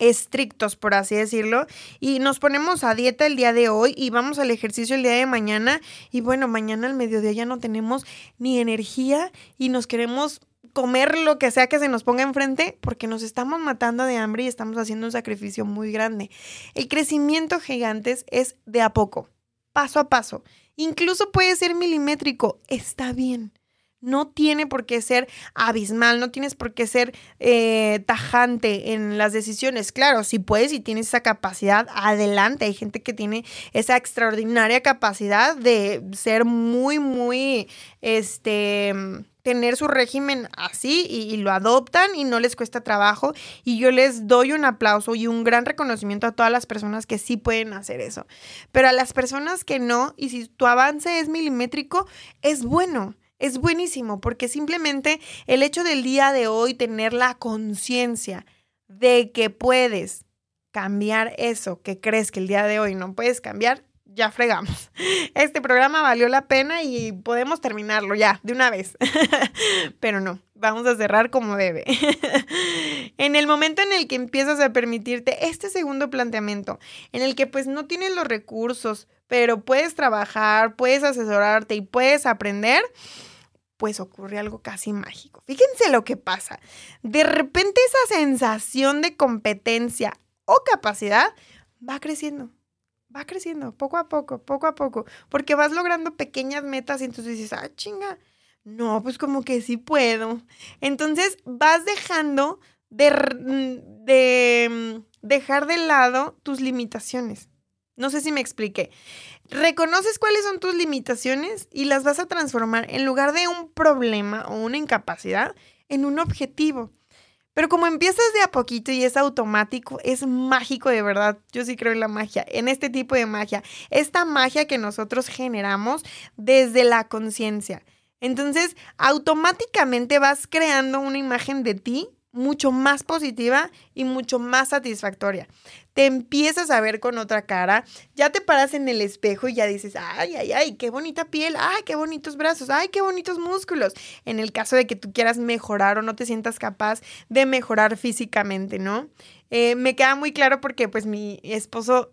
estrictos, por así decirlo, y nos ponemos a dieta el día de hoy y vamos al ejercicio el día de mañana y bueno, mañana al mediodía ya no tenemos ni energía y nos queremos comer lo que sea que se nos ponga enfrente porque nos estamos matando de hambre y estamos haciendo un sacrificio muy grande. El crecimiento gigantes es de a poco, paso a paso. Incluso puede ser milimétrico, está bien. No tiene por qué ser abismal, no tienes por qué ser eh, tajante en las decisiones. Claro, si puedes y tienes esa capacidad, adelante. Hay gente que tiene esa extraordinaria capacidad de ser muy, muy, este, tener su régimen así y, lo adoptan y no les cuesta trabajo. Y yo les doy un aplauso y un gran reconocimiento a todas las personas que sí pueden hacer eso. Pero a las personas que no, y si tu avance es milimétrico, es bueno es buenísimo porque simplemente el hecho del día de hoy tener la conciencia de que puedes cambiar eso que crees que el día de hoy no puedes cambiar, ya fregamos. Este programa valió la pena y podemos terminarlo ya, de una vez. Pero no, vamos a cerrar como debe. en el momento en el que empiezas a permitirte este segundo planteamiento, en el que pues no tienes los recursos, pero puedes trabajar, puedes asesorarte y puedes aprender, pues ocurre algo casi mágico. Fíjense lo que pasa. De repente esa sensación de competencia o capacidad va creciendo. Va creciendo poco a poco, poco a poco, porque vas logrando pequeñas metas y entonces dices, ah, chinga, no, pues como que sí puedo. Entonces vas dejando de, de mm, dejar de lado tus limitaciones. No sé si me expliqué. Reconoces cuáles son tus limitaciones y las vas a transformar en lugar de un problema o una incapacidad en un objetivo. Pero como empiezas de a poquito y es automático, es mágico de verdad. Yo sí creo en la magia, en este tipo de magia. Esta magia que nosotros generamos desde la conciencia. Entonces, automáticamente vas creando una imagen de ti mucho más positiva y mucho más satisfactoria empiezas a ver con otra cara, ya te paras en el espejo y ya dices, ay, ay, ay, qué bonita piel, ay, qué bonitos brazos, ay, qué bonitos músculos. En el caso de que tú quieras mejorar o no te sientas capaz de mejorar físicamente, ¿no? Eh, me queda muy claro porque pues mi esposo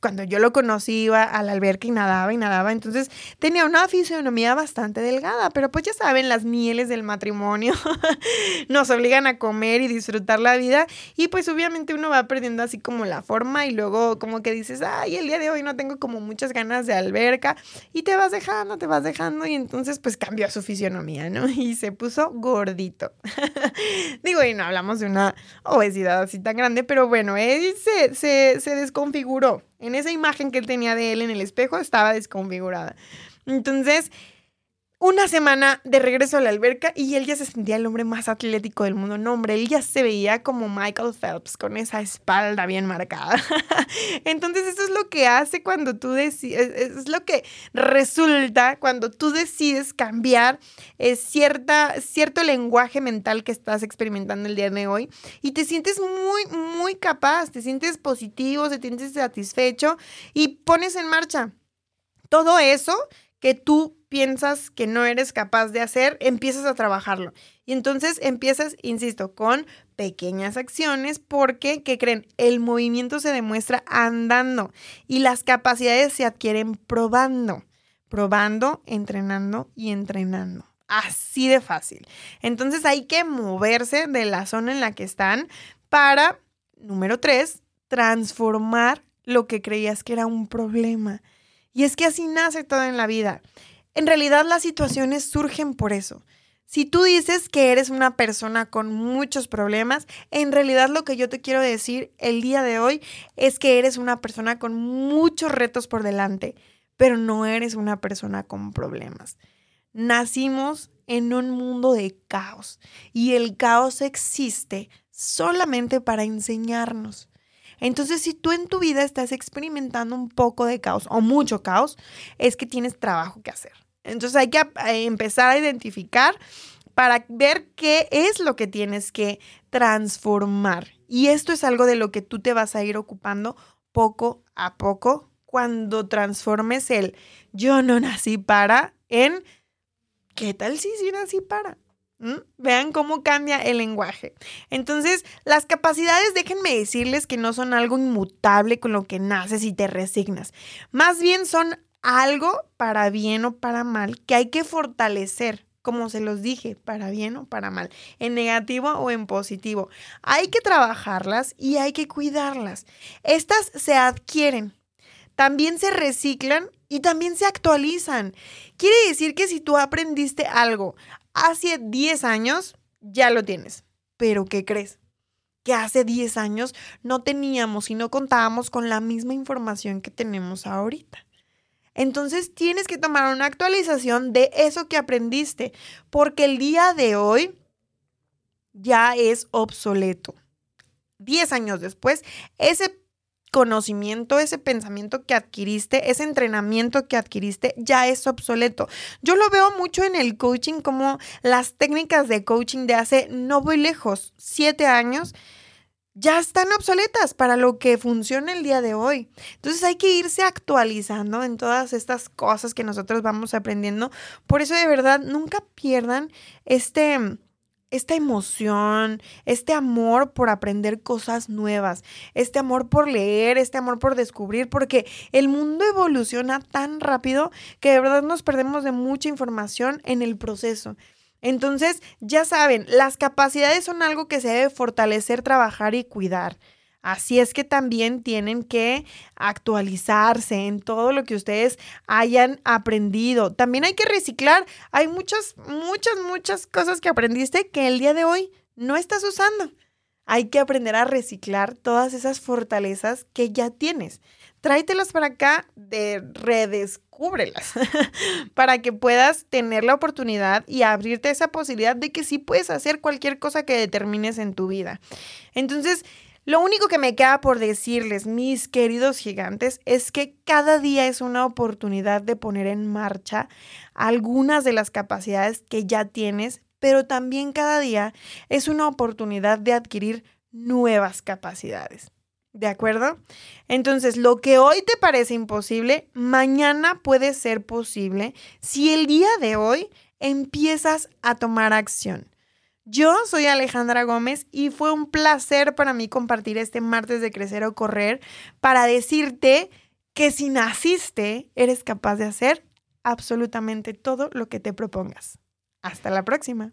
cuando yo lo conocí iba a la alberca y nadaba y nadaba, entonces tenía una fisionomía bastante delgada, pero pues ya saben, las mieles del matrimonio nos obligan a comer y disfrutar la vida y pues obviamente uno va perdiendo así como la forma y luego como que dices, ay, el día de hoy no tengo como muchas ganas de alberca y te vas dejando, te vas dejando y entonces pues cambió su fisionomía, ¿no? Y se puso gordito. Digo, y no hablamos de una obesidad así tan grande, pero bueno, él se, se, se desconfiguró en esa imagen que él tenía de él en el espejo estaba desconfigurada. Entonces, una semana de regreso a la alberca y él ya se sentía el hombre más atlético del mundo. No, hombre, él ya se veía como Michael Phelps con esa espalda bien marcada. Entonces, eso es lo que hace cuando tú decides, es lo que resulta cuando tú decides cambiar eh, cierta, cierto lenguaje mental que estás experimentando el día de hoy y te sientes muy, muy capaz, te sientes positivo, te sientes satisfecho y pones en marcha todo eso que tú piensas que no eres capaz de hacer, empiezas a trabajarlo. Y entonces empiezas, insisto, con pequeñas acciones porque, ¿qué creen? El movimiento se demuestra andando y las capacidades se adquieren probando, probando, entrenando y entrenando. Así de fácil. Entonces hay que moverse de la zona en la que están para, número tres, transformar lo que creías que era un problema. Y es que así nace todo en la vida. En realidad las situaciones surgen por eso. Si tú dices que eres una persona con muchos problemas, en realidad lo que yo te quiero decir el día de hoy es que eres una persona con muchos retos por delante, pero no eres una persona con problemas. Nacimos en un mundo de caos y el caos existe solamente para enseñarnos. Entonces, si tú en tu vida estás experimentando un poco de caos o mucho caos, es que tienes trabajo que hacer. Entonces hay que eh, empezar a identificar para ver qué es lo que tienes que transformar. Y esto es algo de lo que tú te vas a ir ocupando poco a poco cuando transformes el yo no nací para en ¿qué tal si sí nací para? ¿Mm? Vean cómo cambia el lenguaje. Entonces, las capacidades, déjenme decirles que no son algo inmutable con lo que naces y te resignas. Más bien son algo para bien o para mal que hay que fortalecer, como se los dije, para bien o para mal, en negativo o en positivo. Hay que trabajarlas y hay que cuidarlas. Estas se adquieren, también se reciclan y también se actualizan. Quiere decir que si tú aprendiste algo hace 10 años, ya lo tienes. Pero ¿qué crees? que hace 10 años no teníamos y no contábamos con la misma información que tenemos ahorita. Entonces tienes que tomar una actualización de eso que aprendiste, porque el día de hoy ya es obsoleto. Diez años después, ese conocimiento, ese pensamiento que adquiriste, ese entrenamiento que adquiriste ya es obsoleto. Yo lo veo mucho en el coaching como las técnicas de coaching de hace, no voy lejos, siete años ya están obsoletas para lo que funciona el día de hoy. Entonces hay que irse actualizando en todas estas cosas que nosotros vamos aprendiendo. Por eso de verdad nunca pierdan este esta emoción, este amor por aprender cosas nuevas, este amor por leer, este amor por descubrir, porque el mundo evoluciona tan rápido que de verdad nos perdemos de mucha información en el proceso. Entonces, ya saben, las capacidades son algo que se debe fortalecer, trabajar y cuidar. Así es que también tienen que actualizarse en todo lo que ustedes hayan aprendido. También hay que reciclar. Hay muchas, muchas, muchas cosas que aprendiste que el día de hoy no estás usando. Hay que aprender a reciclar todas esas fortalezas que ya tienes. Tráetelas para acá, de redescúbrelas, para que puedas tener la oportunidad y abrirte esa posibilidad de que sí puedes hacer cualquier cosa que determines en tu vida. Entonces, lo único que me queda por decirles, mis queridos gigantes, es que cada día es una oportunidad de poner en marcha algunas de las capacidades que ya tienes, pero también cada día es una oportunidad de adquirir nuevas capacidades. ¿De acuerdo? Entonces, lo que hoy te parece imposible, mañana puede ser posible si el día de hoy empiezas a tomar acción. Yo soy Alejandra Gómez y fue un placer para mí compartir este martes de Crecer o Correr para decirte que si naciste, eres capaz de hacer absolutamente todo lo que te propongas. Hasta la próxima.